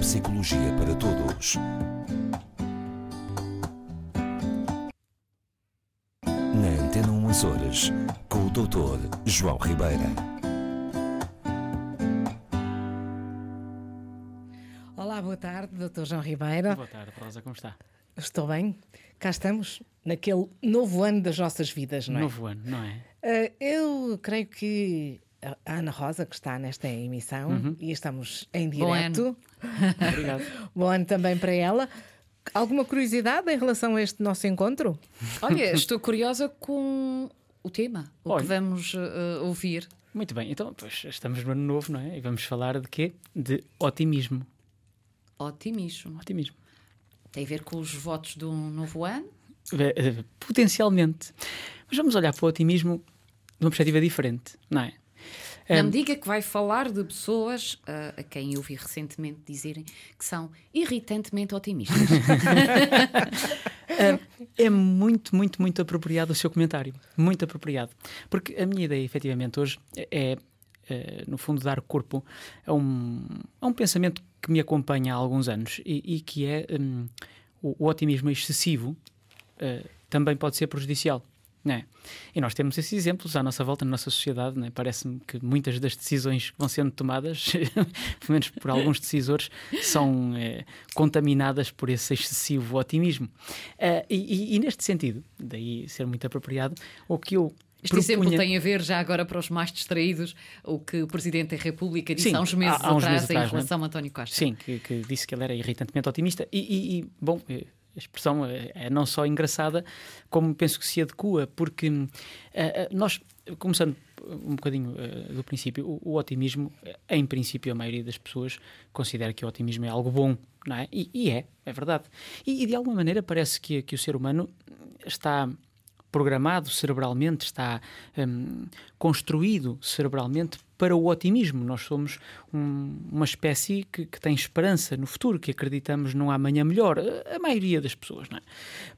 psicologia para todos. Na Antena 1 Açores, com o Dr. João Ribeira. Olá, boa tarde, Dr. João Ribeira. Boa tarde, Rosa, como está? Estou bem. Cá estamos, naquele novo ano das nossas vidas, não é? Novo ano, não é? Uh, eu creio que a Ana Rosa, que está nesta emissão, Uhum. e estamos em Bom direto. Obrigado. Bom ano também para ela. Alguma curiosidade em relação a este nosso encontro? Olha, estou curiosa com o tema, o Olha. que vamos uh, ouvir. Muito bem, então pois, estamos no ano novo, não é? E vamos falar de quê? De otimismo. Otimismo. Otimismo. Tem a ver com os votos do novo ano? Eh, eh, Potencialmente. Mas vamos olhar para o otimismo de uma perspectiva diferente, não é? Não Um, me diga que vai falar de pessoas uh, a quem eu ouvi recentemente dizerem que são irritantemente otimistas. É muito, muito, muito apropriado o seu comentário. Muito apropriado. Porque a minha ideia, efetivamente, hoje é, é, no fundo, dar corpo a um, a um pensamento que me acompanha há alguns anos e, e que é hum, o, o otimismo excessivo eh, também pode ser prejudicial. É? E nós temos esses exemplos à nossa volta, na nossa sociedade. não é? Parece-me que muitas das decisões que vão sendo tomadas, pelo menos por alguns decisores, são eh, contaminadas por esse excessivo otimismo. Eh, e, e- e neste sentido, daí ser muito apropriado, o que eu Este exemplo propunha- tem a ver, já agora para os mais distraídos, o que o Presidente da República disse Sim, há uns meses há- há uns atrás meses em atrás, não é? relação a António Costa. Sim, que, que disse que ele era irritantemente otimista. E, e- bom, eh, expressão é, é não só engraçada, como penso que se adequa, porque hum, eh, eh, nós, começando um bocadinho eh, do princípio, o, o otimismo, em princípio, a maioria das pessoas considera que o otimismo é algo bom, não é? E, e é, é verdade. E, e, de alguma maneira parece que, que o ser humano está programado cerebralmente, está hum, construído cerebralmente para o otimismo. Nós somos um- uma espécie que, que tem esperança no futuro, que acreditamos num amanhã melhor. A, maioria das pessoas, não é?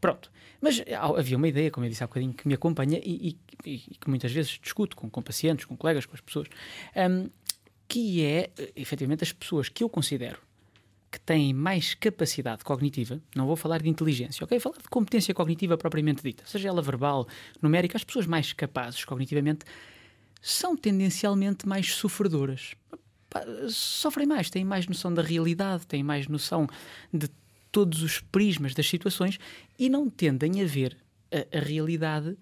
Pronto. Mas havia uma ideia, como eu disse há bocadinho, que me acompanha e, e- e que muitas vezes discuto com, com pacientes, com colegas, com as pessoas, hum, que é, efetivamente, as pessoas que eu considero que têm mais capacidade cognitiva, não vou falar de inteligência, ok? Vou falar de competência cognitiva propriamente dita, seja ela verbal, numérica, as pessoas mais capazes cognitivamente são tendencialmente mais sofredoras. Sofrem mais, têm mais noção da realidade, têm mais noção de todos os prismas das situações e não tendem a ver a, a realidade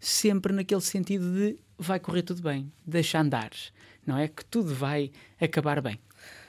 sempre naquele sentido de vai correr tudo bem, deixa andar, não é? Que tudo vai acabar bem.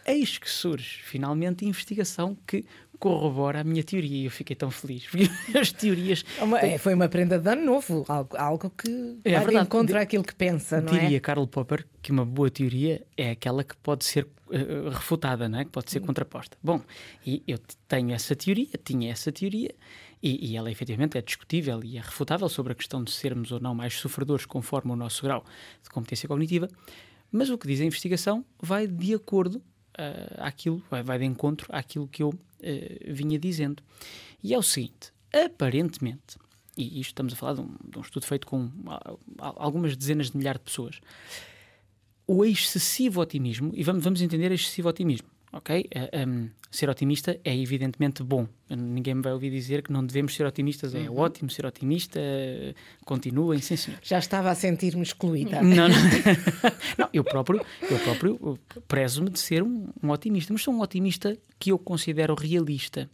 Eis que surge, finalmente, a investigação que corrobora a minha teoria e eu fiquei tão feliz. Porque as teorias. É uma- é, foi uma prenda de ano novo, algo, algo que É vai Di- àquilo que pensa, não Diria é? Karl Popper que uma boa teoria é aquela que pode ser eh, refutada, não é? que pode ser contraposta. Bom, e eu tenho essa teoria, tinha essa teoria, e, e ela efetivamente é discutível e é refutável sobre a questão de sermos ou não mais sofredores conforme o nosso grau de competência cognitiva, mas o que diz a investigação vai de acordo eh, àquilo, vai, de encontro àquilo que eu eh, vinha dizendo. E é o seguinte: aparentemente, e isto estamos a falar de um, de um estudo feito com algumas dezenas de milhares de pessoas, o excessivo otimismo, e vamos, vamos entender excessivo otimismo, ok? Eh, um, ser otimista é evidentemente bom. Ninguém me vai ouvir dizer que não devemos ser otimistas. É ótimo ser otimista, continuem, sim senhor. Já estava a sentir-me excluída. Não, não. Não, eu próprio, eu próprio uh, prezo-me de ser um, um otimista, mas sou um otimista que eu considero realista.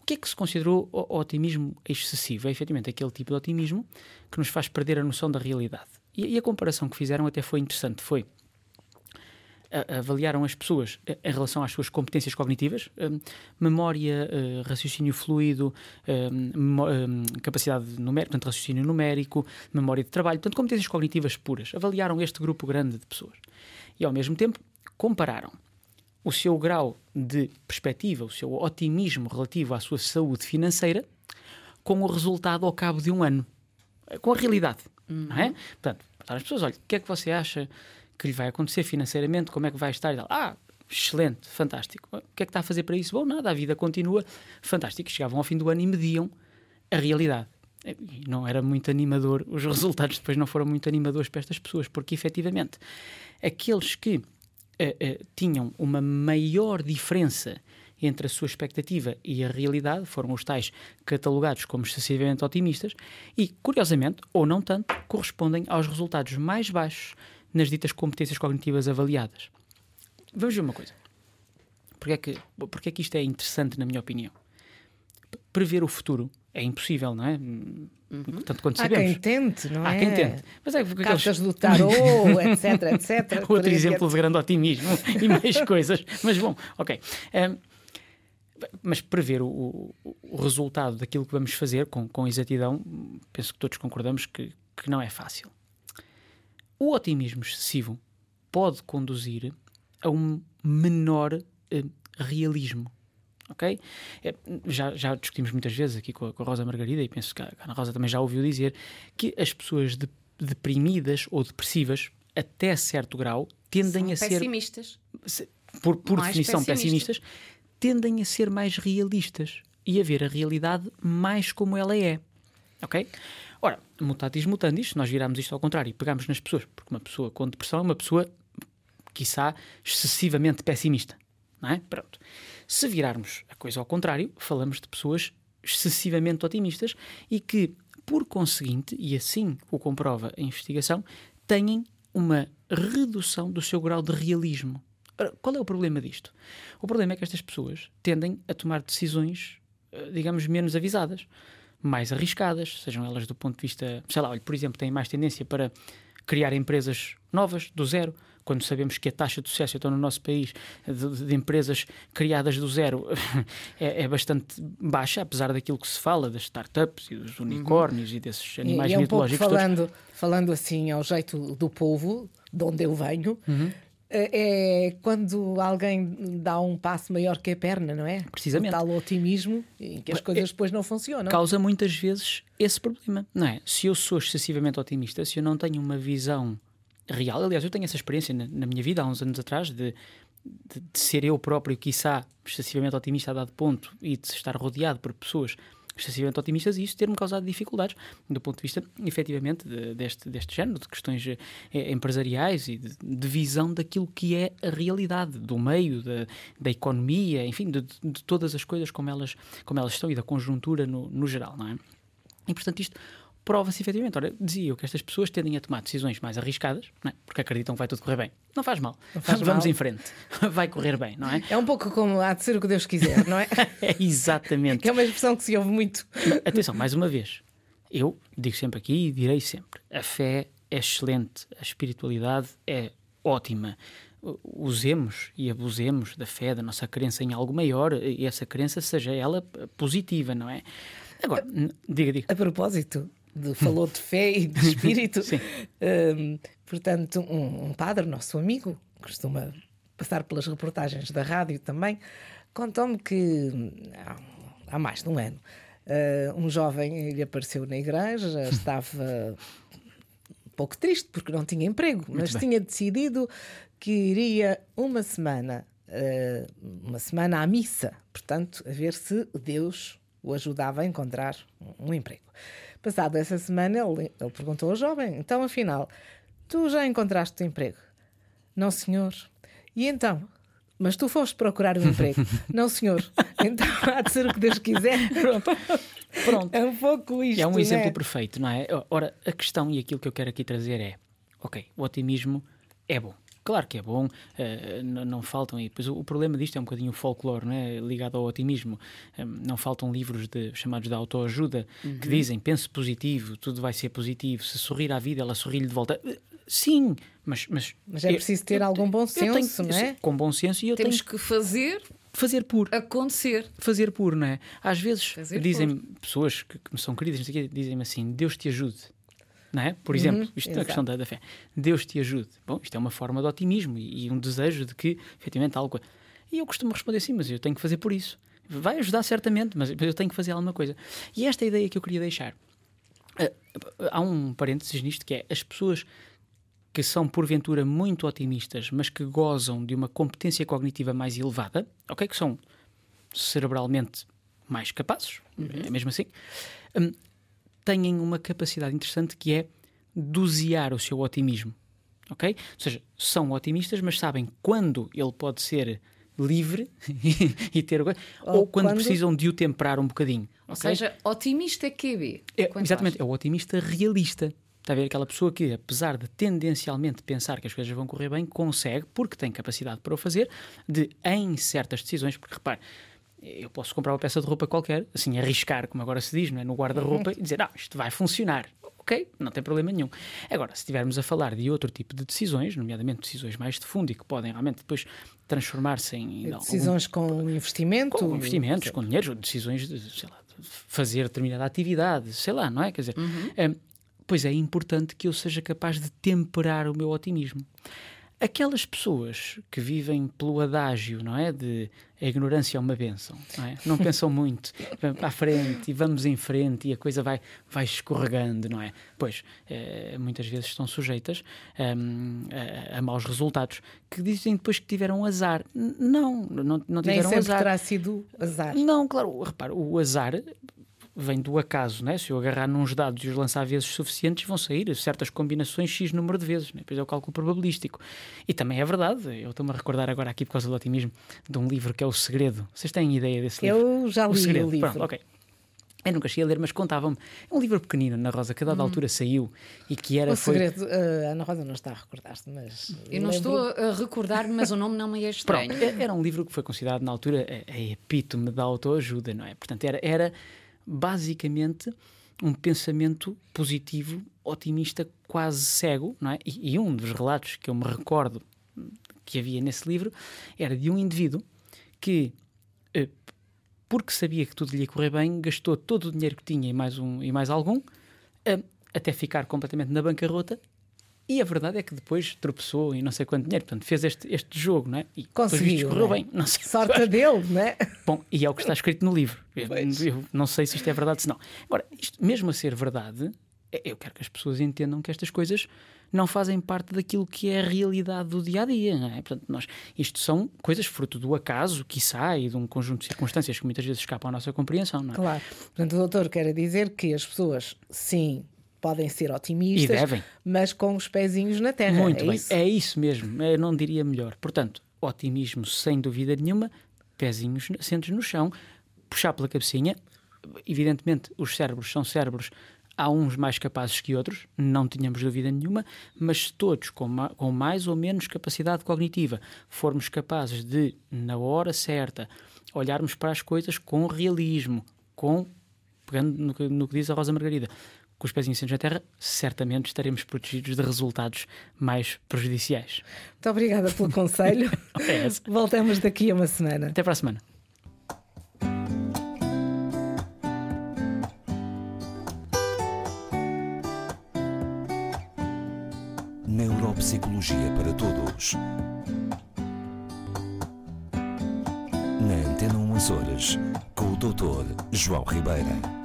O que é que se considerou o- o otimismo excessivo? É efetivamente aquele tipo de otimismo que nos faz perder a noção da realidade. E, e a comparação que fizeram até foi interessante. Foi avaliaram as pessoas eh, em relação às suas competências cognitivas, hum, memória, eh, raciocínio fluido, hum, hum, capacidade numérica, portanto, raciocínio numérico, memória de trabalho, portanto, competências cognitivas puras. Avaliaram este grupo grande de pessoas. E, ao mesmo tempo, compararam o seu grau de perspectiva, o seu otimismo relativo à sua saúde financeira, com o resultado ao cabo de um ano, eh, com a realidade, não é? Portanto, perguntar às pessoas, olha, o que é que você acha que lhe vai acontecer financeiramente, como é que vai estar. Ah, excelente, fantástico. O que é que está a fazer para isso? Bom, nada, a vida continua, fantástico. Chegavam ao fim do ano e mediam a realidade. Não era muito animador, os resultados depois não foram muito animadores para estas pessoas, porque efetivamente aqueles que eh, eh, tinham uma maior diferença entre a sua expectativa e a realidade, foram os tais catalogados como excessivamente otimistas e, curiosamente, ou não tanto, correspondem aos resultados mais baixos nas ditas competências cognitivas avaliadas. Vamos ver uma coisa. Porquê é que, porquê é que isto é interessante, na minha opinião? Prever o futuro é impossível, não é? Tanto quanto Há sabemos. quem tente, não Há é? quem tente. Mas é porque Cartas aqueles- do tarô, etc, etc. Outro Poderia exemplo ter- de grande otimismo e mais coisas. Mas bom, ok. Ahm, mas prever o, o- o resultado daquilo que vamos fazer com, com exatidão, penso que todos concordamos que, que não é fácil. O otimismo excessivo pode conduzir a um menor eh, realismo. Ok? É, já, já discutimos muitas vezes aqui com a, com a Rosa Margarida e penso que a Ana Rosa também já ouviu dizer que as pessoas de- deprimidas ou depressivas, até certo grau, tendem São a ser pessimistas. por, por definição pessimistas. pessimistas, tendem a ser mais realistas e a ver a realidade mais como ela é. Ok? Ora, mutatis mutandis, se nós virarmos isto ao contrário e pegarmos nas pessoas, porque uma pessoa com depressão é uma pessoa, quiçá, excessivamente pessimista. Não é? Pronto. Se virarmos a coisa ao contrário, falamos de pessoas excessivamente otimistas e que, por conseguinte, e assim o comprova a investigação, têm uma redução do seu grau de realismo. Qual é o problema disto? O problema é que estas pessoas tendem a tomar decisões, eh, digamos, menos avisadas, mais arriscadas, sejam elas do ponto de vista, sei lá, olha, por exemplo, têm mais tendência para criar empresas novas, do zero, quando sabemos que a taxa de sucesso então, no nosso país de, de empresas criadas do zero é, é bastante baixa, apesar daquilo que se fala das startups e dos unicórnios e desses E- animais e é um pouco mitológicos todos. falando, falando assim ao jeito do povo, de onde eu venho, Uhum. É é quando alguém dá um passo maior que a perna, não é? Precisamente. O tal otimismo em que as coisas depois não funcionam. causa muitas vezes esse problema, não é? Se eu sou excessivamente otimista, se eu não tenho uma visão real, aliás, eu tenho essa experiência na, na minha vida há uns anos atrás de, de, de ser eu próprio, quiçá, excessivamente otimista a dado ponto e de estar rodeado por pessoas excessivamente otimistas e isso ter-me causado dificuldades do ponto de vista, efetivamente, de- deste, deste género, de questões eh, empresariais e de, de visão daquilo que é a realidade do meio, da, da economia, enfim, de, de todas as coisas como elas, como elas estão e da conjuntura no, no geral, não é? E, portanto, isto prova-se efetivamente. Ora, dizia eu que estas pessoas tendem a tomar decisões mais arriscadas, não é? porque acreditam que vai tudo correr bem. Não faz mal. faz Vamos mal. em frente. Vai correr bem, não é? É um pouco como há de ser o que Deus quiser, não é? É exatamente. que é uma expressão que se ouve muito. Atenção, mais uma vez, eu digo sempre aqui e direi sempre: a fé é excelente, a espiritualidade é ótima. Usemos e abusemos da fé, da nossa crença em algo maior, e essa crença seja ela positiva, não é? Agora, diga, diga. A propósito, de, falou de fé e de espírito. Hum, portanto, um, um padre, nosso amigo, costuma passar pelas reportagens da rádio também, contou-me que hum, há, há mais de um ano uh, um jovem lhe apareceu na igreja, estava um pouco triste porque não tinha emprego, mas bem. tinha decidido que iria uma semana, uh, uma semana à missa, portanto, a ver se Deus o ajudava a encontrar um, um emprego. Passado essa semana, ele, ele perguntou ao jovem: então, afinal, tu já encontraste emprego? Não, senhor. E então? Mas tu foste procurar um emprego? Não, senhor. Então há de ser o que Deus quiser. Pronto. É um pouco isto. É um exemplo perfeito, não é? Ora, a questão e aquilo que eu quero aqui trazer é: ok, o otimismo é bom. Claro que é bom, eh, n- não faltam. E depois o, o problema disto é um bocadinho o folclore, não é? ligado ao otimismo. Eh, não faltam livros de, chamados de autoajuda Uhum. que dizem pense positivo, tudo vai ser positivo. Se sorrir à vida, ela sorri-lhe de volta. Eh, Sim, mas. Mas, Mas é preciso ter algum bom eu tenho- senso, não é? Com bom senso e eu Temos tenho que fazer fazer por acontecer. fazer por, não é? Às vezes dizem pessoas que, que me são queridas, não dizem-me assim: Deus te ajude. Não é? Por exemplo, isto é a questão da, da fé. Deus te ajude. Bom, isto é uma forma de otimismo e, e um desejo de que, efetivamente, algo. E eu costumo responder assim, mas eu tenho que fazer por isso. Vai ajudar certamente, mas eu tenho que fazer alguma coisa. E esta é a ideia que eu queria deixar. Ah, há um parênteses nisto que é as pessoas que são porventura muito otimistas, mas que gozam de uma competência cognitiva mais elevada, ok? Que são cerebralmente mais capazes, é mesmo assim, hum, têm uma capacidade interessante que é dosear o seu otimismo. ok? Ou seja, são otimistas, mas sabem quando ele pode ser livre e ter ou, ou quando, quando, precisam de o temperar um bocadinho. Ou okay? seja, otimista é QB. É, exatamente, é o otimista realista. Está a ver aquela pessoa que, apesar de tendencialmente pensar que as coisas vão correr bem, consegue, porque tem capacidade para o fazer, de em certas decisões, porque repare, eu posso comprar uma peça de roupa qualquer, assim, arriscar, como agora se diz, não é? no guarda-roupa, uhum. e dizer, não, isto vai funcionar. Ok, não tem problema nenhum. Agora, se estivermos a falar de outro tipo de decisões, nomeadamente decisões mais de fundo e que podem realmente depois transformar-se em. Decisões algum, com investimento? Com investimentos, com dinheiro, decisões de, sei lá, de fazer determinada atividade, sei lá, não é? Quer dizer, uhum. é, pois é importante que eu seja capaz de temperar o meu otimismo. Aquelas pessoas que vivem pelo adágio, não é? De a ignorância é uma benção, não, é? não pensam muito, a frente e vamos em frente e a coisa vai, vai escorregando, não é? Pois, é, muitas vezes estão sujeitas um, a, a, maus resultados, que dizem depois que tiveram azar. Não, não, não tiveram Nem sempre azar. terá sido azar. Não, claro, repara, o azar vem do acaso, né? Se eu agarrar nos dados e os lançar vezes suficientes, vão sair certas combinações X número de vezes, né? Depois é o cálculo probabilístico. E também é verdade, eu estou-me a recordar agora aqui por causa do otimismo, de um livro que é O Segredo. Vocês têm ideia desse livro? Eu já li o, Segredo. o livro. Pronto, ok. Eu nunca cheguei a ler, mas contavam-me. É um livro pequenino, Ana Rosa, que a dada hum. altura saiu e que era. O segredo, uh, Ana Rosa não está a recordar-se, mas. Eu não lembro... estou a recordar-me, mas o nome não me é estranho. Pronto, era um livro que foi considerado na altura a, a epítome da autoajuda, não é? Portanto, era, era basicamente um pensamento positivo, otimista, quase cego, não é? E, e, um dos relatos que eu me recordo que havia nesse livro era de um indivíduo que, eh, porque sabia que tudo lhe ia correr bem, gastou todo o dinheiro que tinha e mais, um, e mais algum, eh, até ficar completamente na bancarrota e a verdade é que depois tropeçou e não sei quanto dinheiro. Portanto, fez este, este jogo, não é? E Conseguiu. correu é? bem. Não sei Sorte dele, não é? Bom, e é o que está escrito no livro. Eu, eu, não sei se isto é verdade, se não. Agora, isto, mesmo a ser verdade, é, eu quero que as pessoas entendam que estas coisas não fazem parte daquilo que é a realidade do dia a dia. Não é? Portanto, nós, isto são coisas fruto do acaso, que sai de um conjunto de circunstâncias que muitas vezes escapam à nossa compreensão. Não é? Claro. Portanto, o doutor quer dizer que as pessoas, sim, podem ser otimistas, e devem. mas com os pezinhos na terra. Muito é bem, isso? é isso mesmo, eu não diria melhor. Portanto, otimismo sem dúvida nenhuma, pezinhos sentes no chão, puxar pela cabecinha. Evidentemente, os cérebros são cérebros, há uns mais capazes que outros, não tínhamos dúvida nenhuma, mas todos com, ma com mais ou menos capacidade cognitiva formos capazes de, na hora certa, olharmos para as coisas com realismo, com pegando no que, no que diz a Rosa Margarida, com os pezinhos na terra, certamente estaremos protegidos de resultados mais prejudiciais. Muito obrigada pelo conselho. é Voltamos daqui a uma semana. Até para a semana. Neuropsicologia para Todos. Na Antena 1 Horas, com o Dr. João Ribeira.